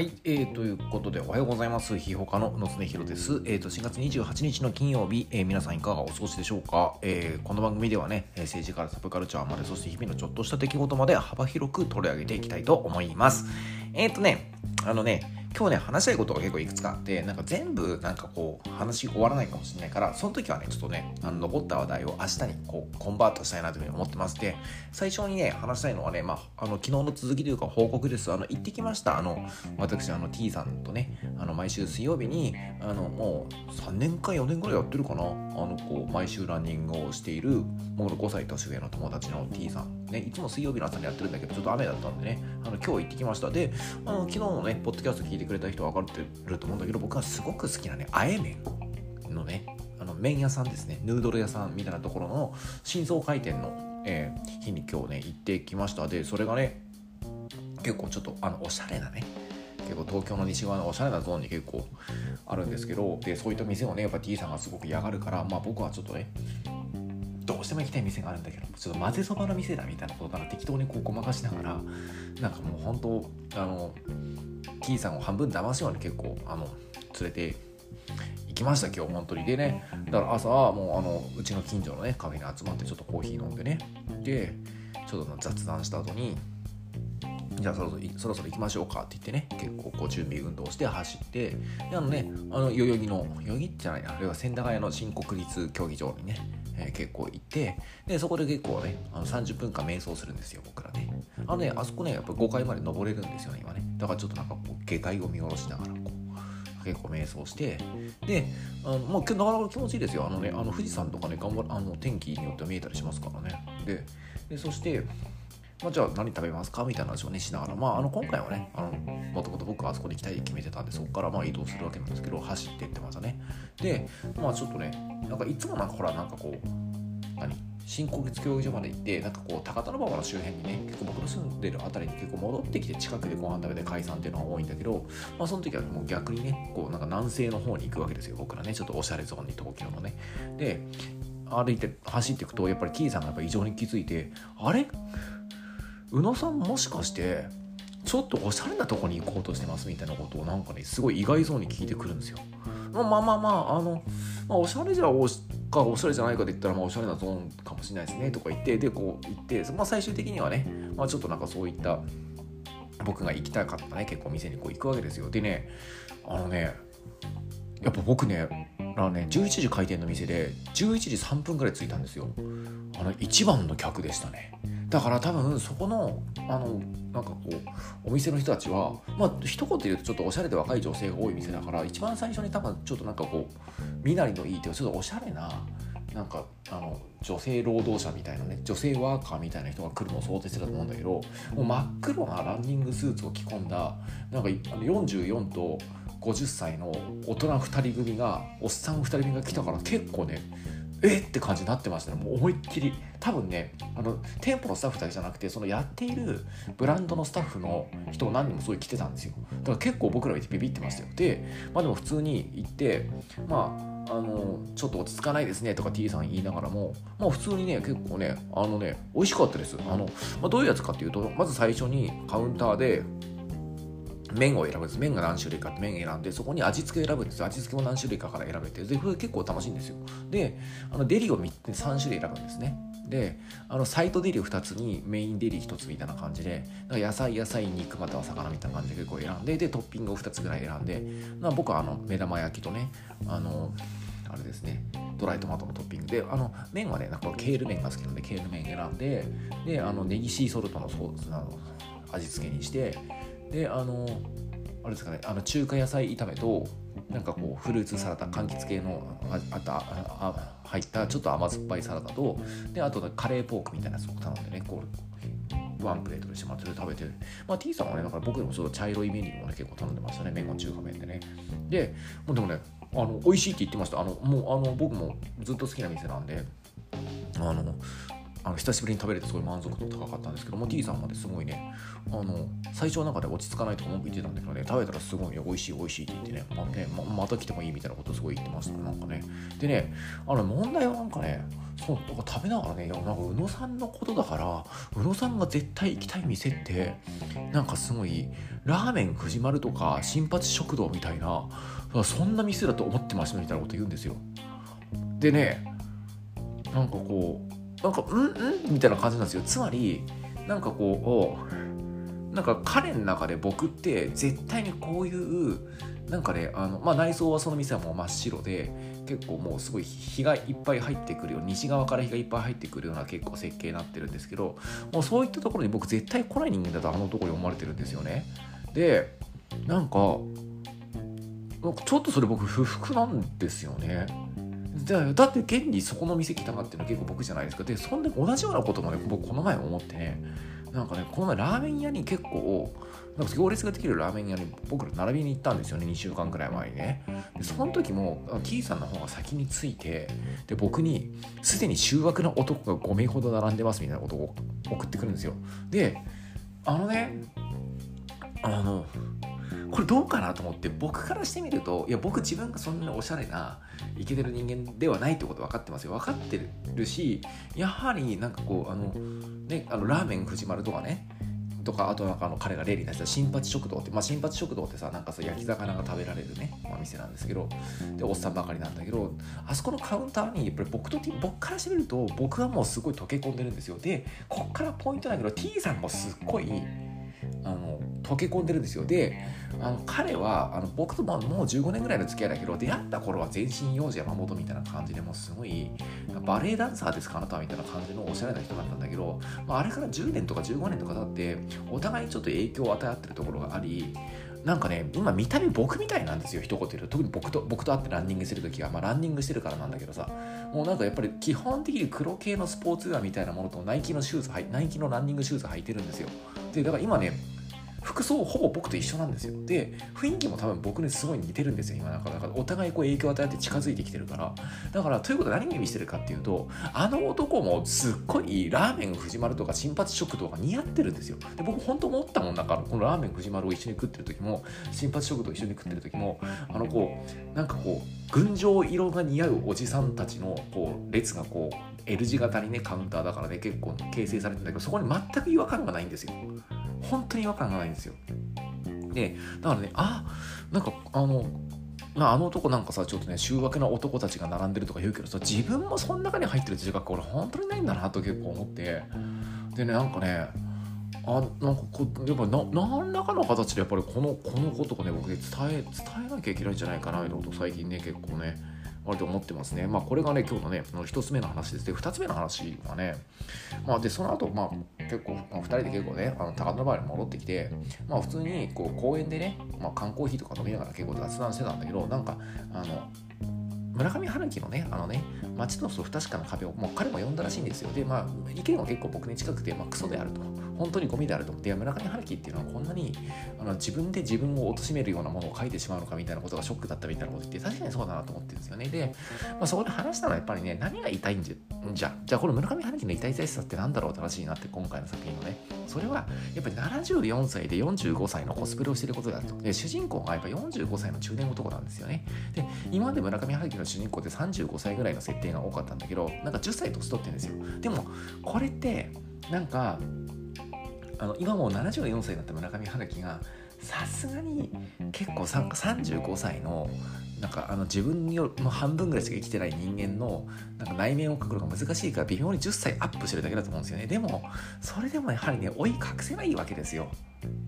はい、えー、ということでおはようございます。ひほかの野常ひろです。えーと、4月28日の金曜日、えー、皆さんいかがお過ごしでしょうか、えー、この番組ではね、政治からサブカルチャーまで、そして日々のちょっとした出来事まで幅広く取り上げていきたいと思います。えっ、ー、とね、あのね、今日ね、話したいことが結構いくつかあって、なんか全部なんかこう、話終わらないかもしれないから、その時はね、ちょっとね、あの残った話題を明日にこう、コンバートしたいなというふうに思ってまして、最初にね、話したいのはね、まあ、あの、昨日の続きというか報告です。あの、行ってきました。あの、私、あの、T さんとね、あの、毎週水曜日に、あの、もう3年か4年ぐらいやってるかな。あの、こう、毎週ランニングをしている、僕の5歳年上の友達の T さん。ね、いつも水曜日の朝にやってるんだけど、ちょっと雨だったんでね、あの、今日行ってきました。で、あの、昨日のね、ねポッドキャスト聞いてくれた人は分かってると思うんだけど僕はすごく好きなねあえ麺のねあの麺屋さんですね。ヌードル屋さんみたいなところの新装開店の、えー、日に今日ね行ってきました。でそれがね結構ちょっとあのおしゃれなね結構東京の西側のおしゃれなゾーンに結構あるんですけどでそういった店をねやっぱ T さんがすごく嫌がるからまあ僕はちょっとねどうしても行きたい店があるんだけどちょっと混ぜそばの店だみたいなことから適当にこうごまかしながらなんかもう本当あの T さんを半分騙すように結構あの連れて行きました今日本当に。でねだから朝はもうあのうちの近所のねカフェに集まってちょっとコーヒー飲んでね。でちょっと雑談した後にじゃあそろそろそろそろ行きましょうかって言ってね結構こう準備運動して走ってであのねあの代々木の代々木じゃないなあれは千駄ヶ谷の新国立競技場にねえ、結構行ってでそこで結構ねあの30分間瞑想するんですよ僕らね。あのねあそこねやっぱ5階まで登れるんですよね今ね。だからちょっとなんかこう下界を見下ろしながらこう結構瞑想してであのもうなかなか気持ちいいですよ。あのねあの富士山とかね頑張るあの天気によっては見えたりしますからね。でそしてまあ、じゃあ何食べますか？みたいな話をねしながら、まあ、あの今回はねあのもともと僕はあそこに行きたいって決めてたんでそこからまあ移動するわけなんですけど走っていってましたね。でまあちょっとねなんかいつもなんかほらなんかこう何？新国立競技場まで行ってなんかこう高田馬場の周辺にね結構僕の住んでる辺りに結構戻ってきて近くでご飯食べて解散っていうのが多いんだけど、まあ、その時はもう逆にねこうなんか南西の方に行くわけですよ。僕らねちょっとおしゃれゾーンに東京のね。で歩いて走っていくとやっぱりキーさんがやっぱ異常に気づいてあれ？宇野さんもしかしてちょっとおしゃれなとこに行こうとしてますみたいなことをなんかねすごい意外そうに聞いてくるんですよ。まあまあまあまああの、まあ、おしゃれじゃおかおしゃれじゃないかで言ったらまあおしゃれなゾーンかもしれないですねとか言ってでこう言って、まあ、最終的にはね、まあ、ちょっとなんかそういった僕が行きたかったね結構店にこう行くわけですよ。でねあのねやっぱ僕ねあのね11時開店の店で11時3分ぐらい着いたんですよ。あの一番の客でしたね。だから多分そこのあのなんかこうお店の人たちはまあ一言言うとちょっとおしゃれで若い女性が多い店だから一番最初に多分ちょっとなんかこう身なりのいいっていうちょっとおしゃれななんかあの女性労働者みたいなね女性ワーカーみたいな人が来るのを想定してたと思うんだけどもう真っ黒なランニングスーツを着込んだなんか44と50歳の大人2人組がおっさん2人組が来たから結構ねえ？って感じになってましたね。もう思いっきり。多分ねあの店舗のスタッフだけじゃなくてそのやっているブランドのスタッフの人も何人もそういう来てたんですよ。だから結構僕らはビビってましたよ。でまあでも普通に行ってまああのちょっと落ち着かないですねとか T さん言いながらも、まあ、普通にね結構ねあのね美味しかったです。あの、まあ、どういうやつかっていうとまず最初にカウンターで麺を選ぶんです。麺が何種類かって麺選んでそこに味付け選ぶんです味付けも何種類かから選べて。でこれ結構楽しいんですよ。であのデリを3種類選ぶんですね。であのサイトデリを2つにメインデリ1つみたいな感じでか野菜野菜肉または魚みたいな感じで結構選んででトッピングを2つぐらい選んで、まあ、僕はあの目玉焼きとねあのあれですねドライトマトのトッピングであの麺はねなんかケール麺が好きなのでケール麺選んでであのネギシーソルトのソースあの味付けにしてであのあれですかねあの中華野菜炒めとなんかこうフルーツサラダ柑橘系のああたあ入ったちょっと甘酸っぱいサラダとであとカレーポークみたいなやつを頼んでねこうワンプレートにしてもらって食べてまあ T さんはねだから僕でもちょっと茶色いメニューもね結構頼んでましたね麺は中華麺でね。でもうでもねあの美味しいって言ってました。あのもうあの僕もずっと好きな店なんであのあの久しぶりに食べれてすごい満足度高かったんですけども T さんまですごいねあの最初の中で落ち着かないとか文句言ってたんだけどね食べたらすごいね美味しい美味しいって言ってね,、まあねままた来てもいいみたいなことすごい言ってました。なんかね。でねあの問題はなんかねそそうなんか食べながらねいやなんか宇野さんのことだから宇野さんが絶対行きたい店ってなんかすごいラーメン藤丸とか新八食堂みたいなそんな店だと思ってましたみたいなこと言うんですよ。でねなんかこうなんかうんうんみたいな感じなんですよ。つまりなんかこうなんか彼の中で僕って絶対にこういうなんかねあの、まあ、内装はその店はもう真っ白で結構もうすごい日がいっぱい入ってくるよう西側から日がいっぱい入ってくるような結構設計になってるんですけどもうそういったところに僕絶対来ない人間だとあのところに思われてるんですよね。でなんかちょっとそれ僕不服なんですよね。だって現にそこの店来たかっていうのは結構僕じゃないですか。でそんで同じようなこともね僕この前思ってねなんかねこの前ラーメン屋に結構なんか行列ができるラーメン屋に僕ら並びに行ったんですよね2週間くらい前にね。でその時も T さんの方が先に着いてで僕にすでに醜悪な男が5名ほど並んでますみたいなことを送ってくるんですよ。であのねあのこれどうかなと思って僕からしてみるといや僕自分がそんなおしゃれなイケてる人間ではないってこと分かってますよ。分かってるしやはりなんかこうあのねあのラーメン藤丸とかねとかあとなんかあの彼が例に出した新八食堂って、まあ、新八食堂ってさなんかさ焼き魚が食べられるね、まあ、店なんですけどでおっさんばかりなんだけどあそこのカウンターにやっぱり僕と僕からしてみると僕はもうすごい溶け込んでるんですよ。でこっからポイントだけど T さんもすっごいあの溶け込んでるんですよ。であの彼はあの僕とももう15年ぐらいの付き合いだけど出会った頃は全身幼児山本みたいな感じでもうすごいバレエダンサーですかあなたはみたいな感じのおしゃれな人だったんだけど、まあ、あれから10年とか15年とか経ってお互いにちょっと影響を与え合ってるところがありなんかね今見た目僕みたいなんですよ一言言うと。特に僕と僕と会ってランニングしてる時は。まあランニングしてるからなんだけどさ。もうなんかやっぱり基本的に黒系のスポーツウェアみたいなものとナイキのシューズナイキのランニングシューズ履いてるんですよ。でだから今ね服装ほぼ僕と一緒なんですよ。で雰囲気も多分僕にすごい似てるんですよ今なんかだからお互いこう影響を与えて近づいてきてるから。だからということで何を意味してるかっていうとあの男もすっごいラーメン藤丸とか新八食堂が似合ってるんですよ。で僕本当思ったもんだからこのラーメン藤丸を一緒に食ってる時も新八食堂一緒に食ってる時もあのこうなんかこう群青色が似合うおじさんたちのこう列がこう L 字型にねカウンターだからね結構形成されてるんだけどそこに全く違和感がないんですよ。本当に違和感がないんですよ。でだからねあなんかあのあの男なんかさちょっとね醜悪な男たちが並んでるとか言うけどさ自分もその中に入ってる自覚俺本当にないんだなと結構思って。でねなんかねあなんかこやっぱな何らかの形でやっぱりこのこのことをね僕伝え伝えなきゃいけないんじゃないかなみたいなこと最近ね結構ね割と思ってますね。まあこれがね今日のね1つ目の話ですで2つ目の話はねまあでその後まあ結構、まあ、2人で結構ねあの高田馬場に戻ってきてまあ普通にこう公園でね、まあ、缶コーヒーとか飲みながら結構雑談してたんだけどなんかあの村上春樹のね、あのね、街の不確かな壁を、もう彼も読んだらしいんですよ。で、まあ、意見は結構僕に近くて、まあ、クソであると。本当にゴミであると。で、村上春樹っていうのはこんなにあの自分で自分を貶めるようなものを書いてしまうのかみたいなことがショックだったみたいなこと言って、確かにそうだなと思ってるんですよね。で、まあ、そこで話したのはやっぱりね、何が言いんじゃ、じゃじゃあこの村上春樹の痛い痛いさって何だろうって話になって、今回の作品のね。それは、やっぱり74歳で45歳のコスプレをしていることだと。で、主人公がやっぱ45歳の中年男なんですよね。で、今まで村上春樹の主人公って35歳ぐらいの設定が多かったんだけど、なんか10歳年取ってるんですよ。でも、これって、なんか、あの今もう74歳になった村上春樹がさすがに結構35歳のなんかあの自分の半分ぐらいしか生きてない人間のなんか内面を描くのが難しいから微妙に10歳アップしてるだけだと思うんですよね。でもそれでもやはりね追い隠せないわけですよ。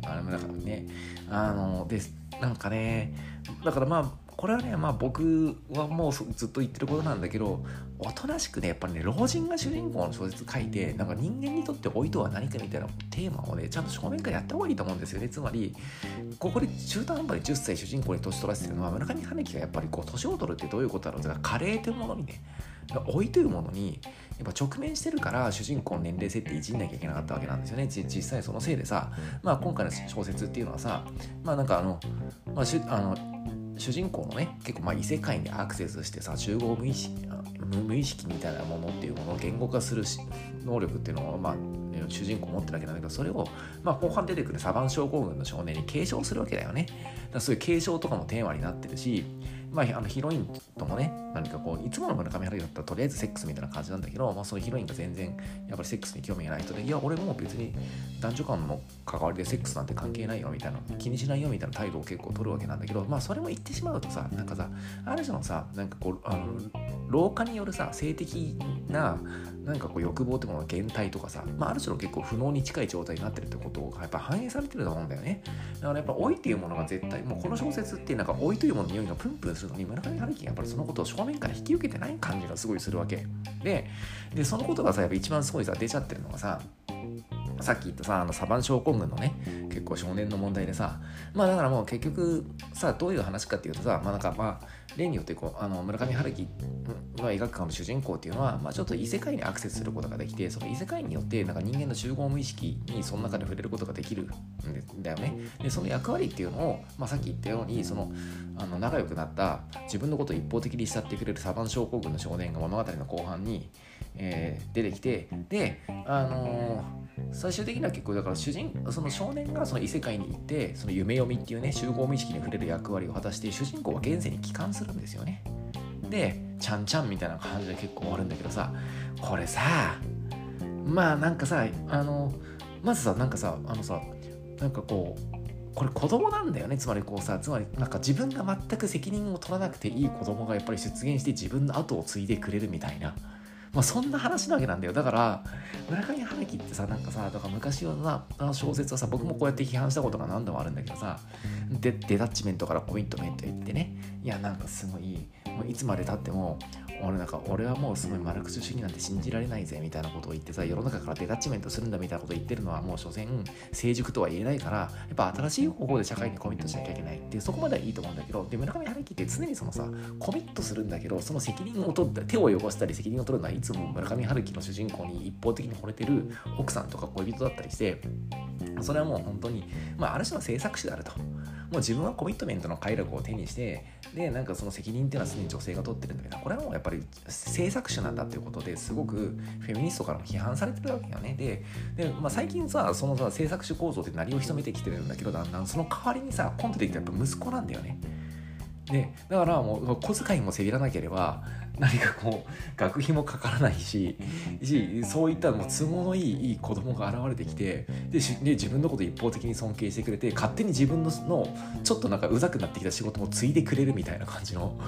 あれもだからねあのでなんかねだからまあこれはねまあ僕はもうずっと言ってることなんだけどおとなしくねやっぱりね老人が主人公の小説書いてなんか人間にとって老いとは何かみたいなテーマをねちゃんと正面からやった方がいいと思うんですよね。つまりここで中途半端に10歳主人公に年取らせてるのは村上春樹がやっぱりこう年を取るってどういうことだろうって加齢というものにね老いというものにやっぱ直面してるから主人公の年齢設定いじんなきゃいけなかったわけなんですよね。実際そのせいでさ、まあ、今回の小説っていうのはさまあなんかあの,、まあ、あの主人公のね結構まあ異世界にアクセスしてさ集合無意識無意識みたいなものっていうものを言語化する能力っていうのを、まあ、主人公持ってるわけなんだけどそれを、まあ、後半出てくるサバン症候群の少年に継承するわけだよね。だからそういう継承とかもテーマになってるしまあ、あのヒロインともね何かこういつもの村上春樹だったらとりあえずセックスみたいな感じなんだけど、まあ、そのヒロインが全然やっぱりセックスに興味がない人でいや俺も別に男女間の関わりでセックスなんて関係ないよみたいな気にしないよみたいな態度を結構取るわけなんだけどまあそれも言ってしまうとさなんかさある種のさなんかこうあの老化によるさ性的ななんかこう欲望ってものが減退とかさ、まあ、ある種の結構不能に近い状態になってるってことがやっぱ反映されてると思うんだよね。だからやっぱ老いっていうものが絶対もうこの小説ってなんか老いというものの匂いがプンプンするのに村上春樹がやっぱりそのことを正面から引き受けてない感じがすごいするわけ。ででそのことがさやっぱ一番すごいさ出ちゃってるのがささっき言ったさあのサバン症候群のね結構少年の問題でさまあだからもう結局さどういう話かっていうとさまあなんかまあ例によってこうあの村上春樹の描くかの主人公っていうのは、まあ、ちょっと異世界にアクセスすることができてその異世界によってなんか人間の集合無意識にその中で触れることができるんだよね。でその役割っていうのを、まあ、さっき言ったようにそのあの仲良くなった自分のことを一方的に慕ってくれるサバン症候群の少年が物語の後半に、えー、出てきてであのー最終的には結構だから主人その少年がその異世界に行ってその夢読みっていうね集合無意識に触れる役割を果たして主人公は現世に帰還するんですよね。でちゃんちゃんみたいな感じで結構終わるんだけどさこれさまあなんかさあのまずさなんかさあのさなんかこうこれ子供なんだよね。つまりこうさつまりなんか自分が全く責任を取らなくていい子供がやっぱり出現して自分の後を継いでくれるみたいな。まあ、そんな話なわけなんだよ。だから村上春樹ってさなんかさとか昔のな小説はさ僕もこうやって批判したことが何度もあるんだけどさでデタッチメントからコミットメント言ってね。いやなんかすごいもういつまでたっても俺なんか俺はもうすごいマルクス主義なんて信じられないぜみたいなことを言ってさ世の中からデタッチメントするんだみたいなことを言ってるのはもう所詮成熟とは言えないからやっぱ新しい方法で社会にコミットしなきゃいけないっていうそこまではいいと思うんだけどで村上春樹って常にそのさコミットするんだけどその責任を取った手を汚したり責任を取るのはいつも村上春樹の主人公に一方的に惚れてる奥さんとか恋人だったりしてそれはもう本当に、まあ、ある種の制作者であると。もう自分はコミットメントの快楽を手にしてでなんかその責任っていうのはすでに女性が取ってるんだけどこれはもうやっぱり制作者なんだっていうことですごくフェミニストからも批判されてるわけよね。でで、まあ、最近さそのさ制作主構造って何を潜めてきてるんだけどだんだんその代わりにさコントできたやっぱ息子なんだよね。でだからもう小遣いもせびらなければ何かこう学費もかからないししそういったもう都合のいいいい子供が現れてきてでで自分のこと一方的に尊敬してくれて勝手に自分ののちょっとなんかうざくなってきた仕事も継いでくれるみたいな感じの、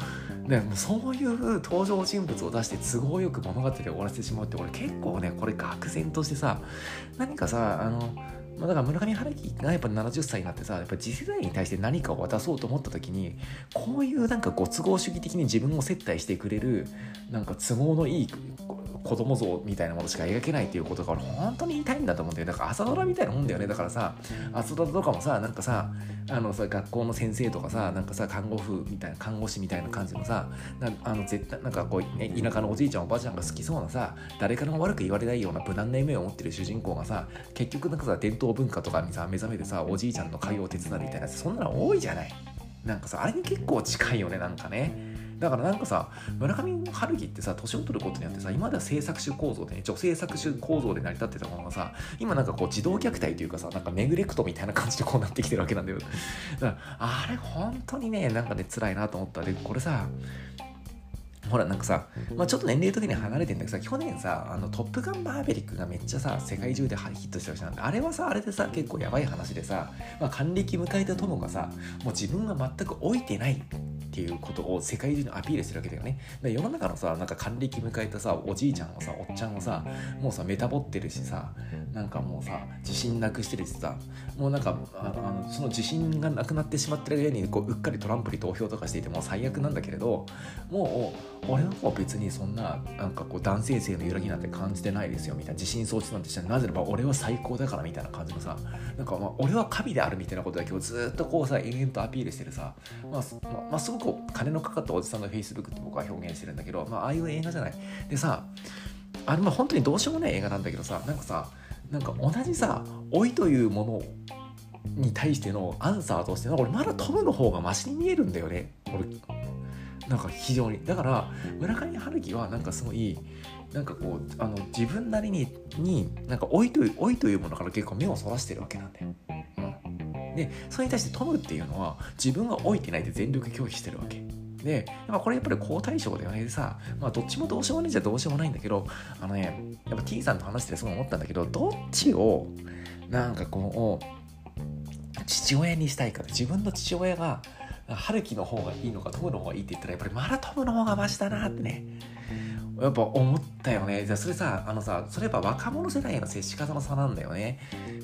ね、もうそういう登場人物を出して都合よく物語を終わらせてしまうって俺結構ねこれ愕然としてさ何かさあのまあ、だから村上春樹がやっぱ70歳になってさやっぱ次世代に対して何かを渡そうと思った時にこういうなんかご都合主義的に自分を接待してくれるなんか都合のいい子供像みたいなものしか描けないっていうことが本当に言いたいんだと思うんだよ。だから朝ドラみたいなもんだよね。だからさ朝ドラとかもさなんかさあのさ学校の先生とかさなんかさ看護婦みたいな看護師みたいな感じのさあの絶対なんかこう、ね、田舎のおじいちゃんおばあちゃんが好きそうなさ誰からも悪く言われないような無難な夢を持ってる主人公がさ結局なんかさ伝統文化とかにさ目覚めてさおじいちゃんの会を手伝うみたいなそんなの多いじゃない。なんかさあれに結構近いよねなんかね。だからなんかさ村上春樹ってさ年を取ることによってさ今までは制作主構造でね女性作主構造で成り立ってたものがさ今なんかこう児童虐待というかさなんかネグレクトみたいな感じでこうなってきてるわけなんだよ。だからあれ本当にねなんかね辛いなと思った。でこれさほらなんかさ、まあ、ちょっと年齢的に離れてんだけどさ去年さ「あのトップガンマーヴェリック」がめっちゃさ世界中でヒットしてる人なんであれはさあれでさ結構やばい話でさ、まあ、還暦迎えた友がさもう自分が全く老いてないっていうことを世界中にアピールしてるわけだよね。で世の中のさなんか還暦迎えたさおじいちゃんはさおっちゃんはさもうさメタボってるしさなんかもうさ自信なくしてるしさもうなんかあのその自信がなくなってしまってる間にこううっかりトランプに投票とかしていてもう最悪なんだけれどもう俺はもう別にそんななんかこう男性性の揺らぎなんて感じてないですよみたいな自信喪失なんてしてなぜならば俺は最高だからみたいな感じのさなんかまあ俺は神であるみたいなことだけをずっとこうさ延々とアピールしてるさまあ、ま、まあ、すごく金のかかったおじさんの Facebook って僕は表現してるんだけど、まあ、ああいう映画じゃない。でさあれまあ本当にどうしようもない映画なんだけどさなんかさなんか同じさ老いというものに対してのアンサーとして俺まだトムの方がマシに見えるんだよね。俺なんか非常にだから村上春樹はなんかすごいなんかこうあの自分なりにになんか老いという老いというものから結構目をそらしてるわけなんだよ。うん、でそれに対してトムっていうのは自分が老いてないで全力拒否してるわけ。で、まあ、これやっぱり好対象だよね。でさ、まあ、どっちもどうしようもないじゃどうしようもないんだけど、あのね、やっぱ T さんと話してすごい思ったんだけど、どっちを、なんかこう、父親にしたいか自分の父親が、春樹の方がいいのかトムの方がいいって言ったらやっぱりマラトムの方がマシだなってね。やっぱ思ったよね。じゃあそれさあのさそれやっぱ若者世代への接し方の差なんだよね。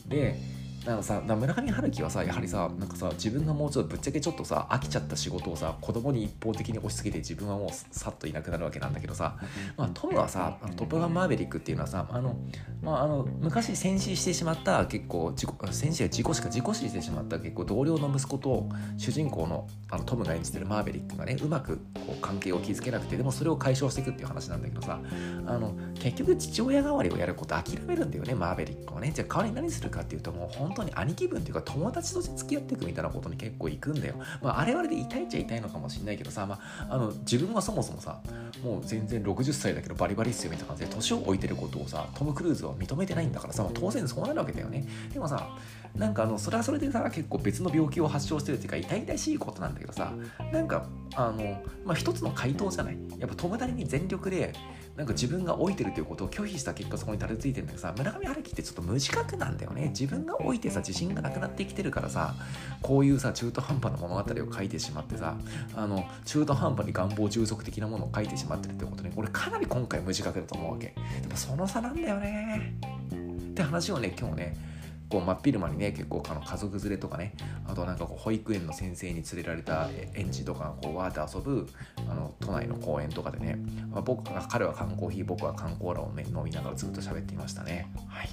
でなんかさ村上春樹はさやはりさなんかさ自分がもうちょっとぶっちゃけちょっとさ飽きちゃった仕事をさ子供に一方的に押し付けて自分はもうさっといなくなるわけなんだけどさ、まあ、トムはさ「トップガンマーヴェリック」っていうのはさあの、まあ、あの昔戦死してしまった結構自己戦死が事故しか自己死してしまった結構同僚の息子と主人公のあのトムが演じてるマーヴェリックがねうまくこう関係を築けなくてでもそれを解消していくっていう話なんだけどさあの結局父親代わりをやること諦めるんだよねマーヴェリックはね。じゃあ代わりに何するかっていうともう本当に兄貴分っていうか友達として付き合っていくみたいなことに結構行くんだよ。まあ、あれあれで痛いっちゃ痛いのかもしれないけどさ、まあ、あの自分はそもそもさもう全然60歳だけどバリバリっすよみたいな感じで年を置いてることをさトム・クルーズは認めてないんだからさ、まあ、当然そうなるわけだよね。でもさなんかあのそれはそれでさ結構別の病気を発症してるっていうか痛々しいことなんだけどさなんかあの、まあ、一つの回答じゃない？やっぱ友達に全力でなんか自分が老いてるということを拒否した結果そこにたどり着いてるんだけどさ村上春樹ってちょっと無自覚なんだよね。自分が老いてさ自信がなくなってきてるからさこういうさ中途半端な物語を書いてしまってさあの中途半端に願望充足的なものを書いてしまってるってことね。俺かなり今回無自覚だと思うわけ。でもその差なんだよね。って話をね今日ねこう真っ昼間にね結構家族連れとかねあとなんかこう保育園の先生に連れられた園児とかがこうわーって遊ぶあの都内の公園とかでね、まあ、僕彼は缶コーヒー僕は缶コーラを、ね、飲みながらずっと喋っていましたね。はい。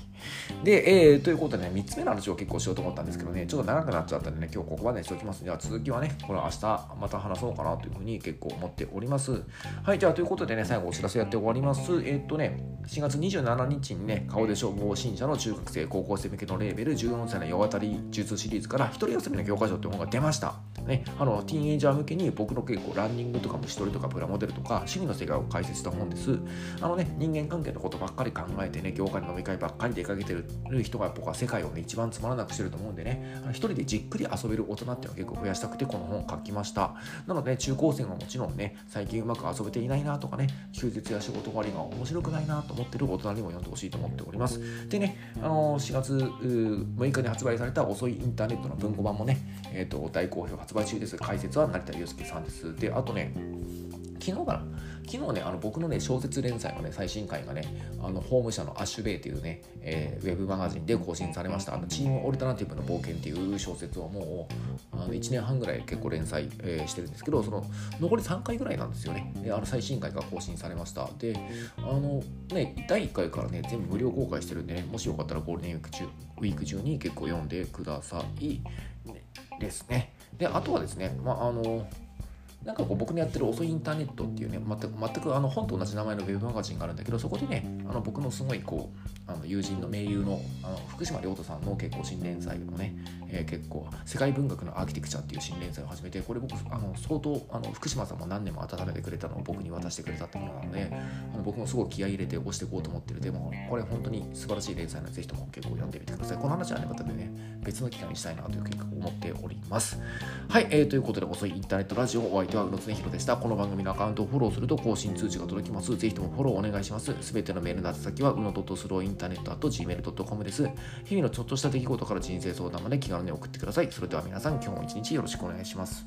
で、えー、ということでね3つ目の話を結構しようと思ったんですけどねちょっと長くなっちゃったんでね今日ここまでにしておきますでは続きはねこれ明日また話そうかなというふうに結構思っておりますはいじゃあということでね最後お知らせやって終わりますえー、っとね4月27日にね顔で消防新者の中学生高校生向けのレーベル14歳の世渡り術シリーズから一人休みの教科書って本が出ました。ね、あのティーンエイジャー向けに僕の結構ランニングとか虫取りとかプラモデルとか趣味の世界を解説した本です。あのね、人間関係のことばっかり考えてね、業界の飲み会ばっかり出かけてる人が僕は世界をね、一番つまらなくしてると思うんでね、一人でじっくり遊べる大人っていうのを結構増やしたくてこの本を書きました。なので、ね、中高生はもちろんね、最近うまく遊べていないなとかね、休日や仕事終わりが面白くないなと思ってる大人にも読んでほしいと思っております。でね、あの4月6日に発売された遅いインターネットの文庫版もね、えーと、大好評発売中です。解説は成田悠介さんです。で、あとね、昨日かな昨日ね、あの僕のね、小説連載のね、最新回がね、あの、法務社のアッシュベイというね、えー、ウェブマガジンで更新されました。あの、チームオルタナティブの冒険っていう小説をもう、あの1年半ぐらい結構連載、えー、してるんですけど、その、残り3回ぐらいなんですよね。で、あの、最新回が更新されました。で、あの、ね、第1回からね、全部無料公開してるんでね、もしよかったらゴールデンウィーク中、ウィーク中に結構読んでください。ですね。で、あとはですね、まあ、あの、なんかこう僕のやってる遅いインターネットっていうね、全く全くあの本と同じ名前のウェブマガジンがあるんだけど、そこでね、あの僕のすごいこう、あの友人の盟友のあの福島亮太さんの結構新連載のね、えー、結構世界文学のアーキテクチャっていう新連載を始めて、これ僕、あの相当あの福島さんも何年も温めてくれたのを僕に渡してくれたってものなので、あの僕もすごい気合い入れて押していこうと思ってる。でも、これ本当に素晴らしい連載なので、ぜひとも結構読んでみてください。この話はね、またね、別の機会にしたいなという結果を思っております。はい、えー、ということで、遅いインターネットラジオ、お相手は宇野恒弘でした。この番組のアカウントをフォローすると更新通知が届きます。ぜひともフォローお願いします。すべてのメールの宛先は、うの .slow-internet.gmail.com です。日々のちょっとした出来事から人生相談まで気軽に送ってください。それでは皆さん、今日も一日よろしくお願いします。